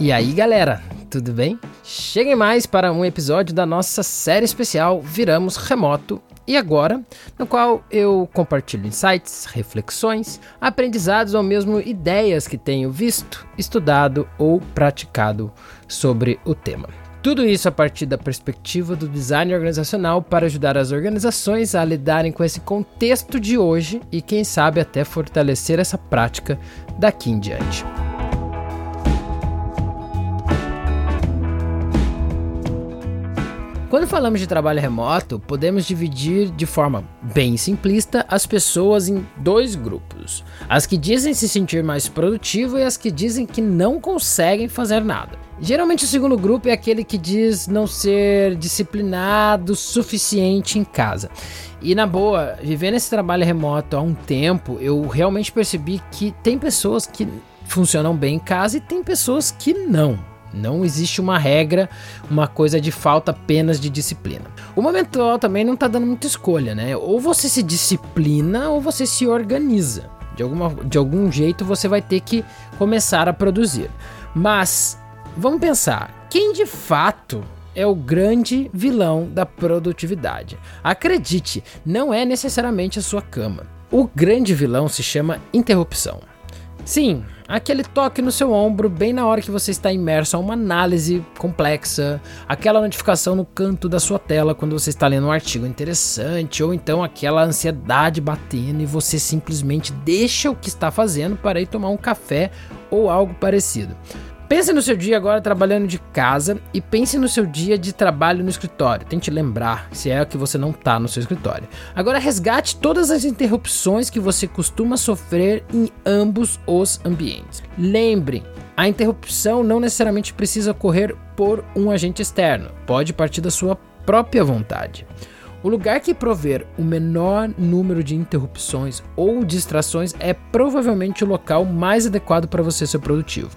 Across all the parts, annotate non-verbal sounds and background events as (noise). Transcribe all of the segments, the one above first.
E aí, galera, tudo bem? Cheguem mais para um episódio da nossa série especial Viramos Remoto e agora, no qual eu compartilho insights, reflexões, aprendizados ou mesmo ideias que tenho visto, estudado ou praticado sobre o tema. Tudo isso a partir da perspectiva do design organizacional para ajudar as organizações a lidarem com esse contexto de hoje e, quem sabe, até fortalecer essa prática daqui em diante. Quando falamos de trabalho remoto, podemos dividir de forma bem simplista as pessoas em dois grupos: as que dizem se sentir mais produtivo e as que dizem que não conseguem fazer nada. Geralmente o segundo grupo é aquele que diz não ser disciplinado o suficiente em casa. E na boa, vivendo esse trabalho remoto há um tempo, eu realmente percebi que tem pessoas que funcionam bem em casa e tem pessoas que não. Não existe uma regra, uma coisa de falta apenas de disciplina. O momento atual também não está dando muita escolha, né? Ou você se disciplina ou você se organiza. De, alguma, de algum jeito você vai ter que começar a produzir. Mas vamos pensar: quem de fato é o grande vilão da produtividade? Acredite, não é necessariamente a sua cama. O grande vilão se chama interrupção. Sim, aquele toque no seu ombro bem na hora que você está imerso a uma análise complexa, aquela notificação no canto da sua tela quando você está lendo um artigo interessante, ou então aquela ansiedade batendo e você simplesmente deixa o que está fazendo para ir tomar um café ou algo parecido. Pense no seu dia agora trabalhando de casa e pense no seu dia de trabalho no escritório. Tente lembrar se é que você não está no seu escritório. Agora resgate todas as interrupções que você costuma sofrer em ambos os ambientes. Lembre, a interrupção não necessariamente precisa ocorrer por um agente externo, pode partir da sua própria vontade. O lugar que prover o menor número de interrupções ou distrações é provavelmente o local mais adequado para você ser produtivo.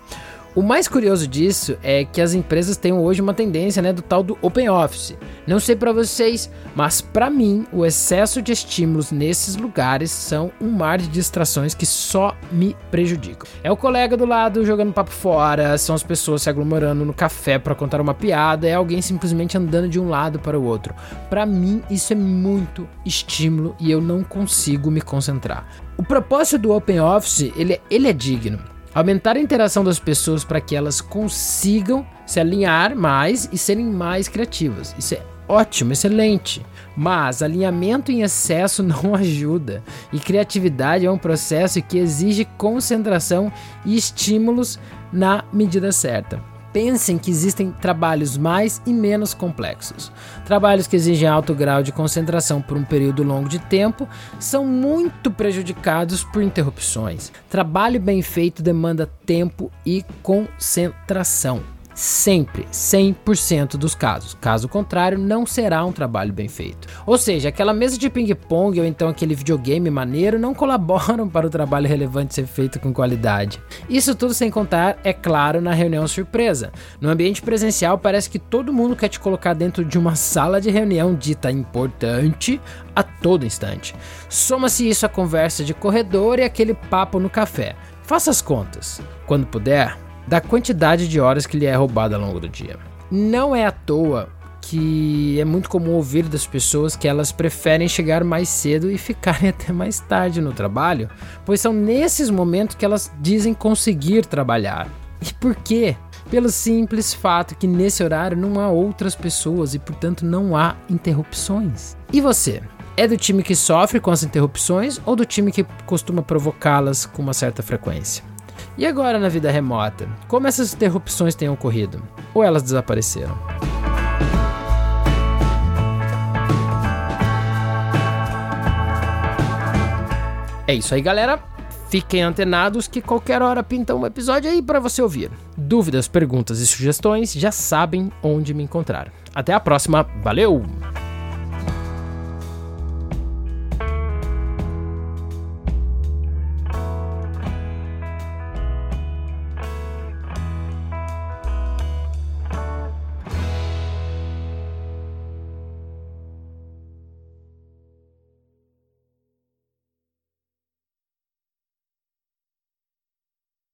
O mais curioso disso é que as empresas têm hoje uma tendência, né, do tal do open office. Não sei para vocês, mas para mim o excesso de estímulos nesses lugares são um mar de distrações que só me prejudicam. É o colega do lado jogando papo fora, são as pessoas se aglomerando no café para contar uma piada, é alguém simplesmente andando de um lado para o outro. Para mim isso é muito estímulo e eu não consigo me concentrar. O propósito do open office, ele, ele é digno. Aumentar a interação das pessoas para que elas consigam se alinhar mais e serem mais criativas. Isso é ótimo, excelente. Mas alinhamento em excesso (laughs) não ajuda. E criatividade é um processo que exige concentração e estímulos na medida certa. Pensem que existem trabalhos mais e menos complexos. Trabalhos que exigem alto grau de concentração por um período longo de tempo são muito prejudicados por interrupções. Trabalho bem feito demanda tempo e concentração. Sempre, 100% dos casos. Caso contrário, não será um trabalho bem feito. Ou seja, aquela mesa de ping-pong ou então aquele videogame maneiro não colaboram (laughs) para o trabalho relevante ser feito com qualidade. Isso tudo sem contar, é claro, na reunião surpresa. No ambiente presencial, parece que todo mundo quer te colocar dentro de uma sala de reunião dita importante a todo instante. Soma-se isso à conversa de corredor e aquele papo no café. Faça as contas. Quando puder, da quantidade de horas que lhe é roubada ao longo do dia. Não é à toa que é muito comum ouvir das pessoas que elas preferem chegar mais cedo e ficarem (laughs) até mais tarde no trabalho, pois são nesses momentos que elas dizem conseguir trabalhar. E por quê? Pelo simples fato que nesse horário não há outras pessoas e, portanto, não há interrupções. E você? É do time que sofre com as interrupções ou do time que costuma provocá-las com uma certa frequência? E agora na vida remota, como essas interrupções têm ocorrido? Ou elas desapareceram? É isso aí, galera. Fiquem antenados que qualquer hora pinta um episódio aí para você ouvir. Dúvidas, perguntas e sugestões já sabem onde me encontrar. Até a próxima, valeu!